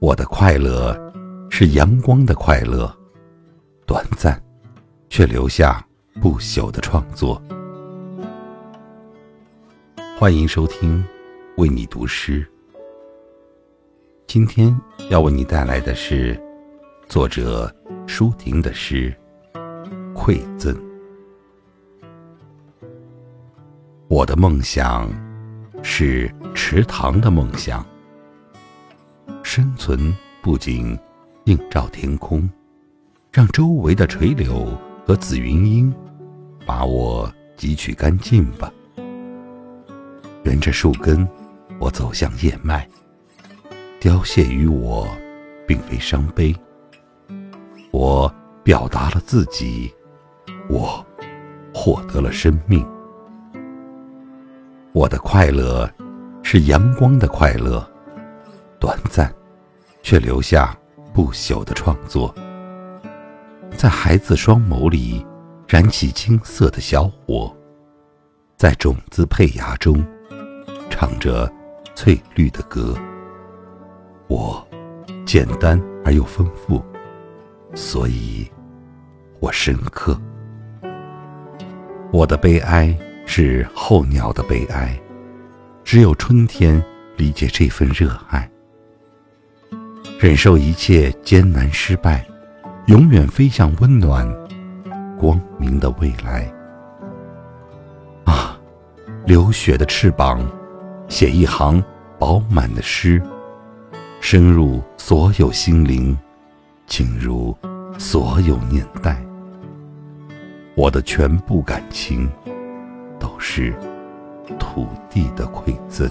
我的快乐是阳光的快乐，短暂，却留下不朽的创作。欢迎收听《为你读诗》。今天要为你带来的是作者舒婷的诗《馈赠》。我的梦想是池塘的梦想。生存不仅映照天空，让周围的垂柳和紫云英把我汲取干净吧。沿着树根，我走向叶脉。凋谢于我，并非伤悲。我表达了自己，我获得了生命。我的快乐是阳光的快乐，短暂。却留下不朽的创作，在孩子双眸里燃起金色的小火，在种子胚芽中唱着翠绿的歌。我简单而又丰富，所以我深刻。我的悲哀是候鸟的悲哀，只有春天理解这份热爱。忍受一切艰难失败，永远飞向温暖、光明的未来。啊，流血的翅膀，写一行饱满的诗，深入所有心灵，进入所有年代。我的全部感情，都是土地的馈赠。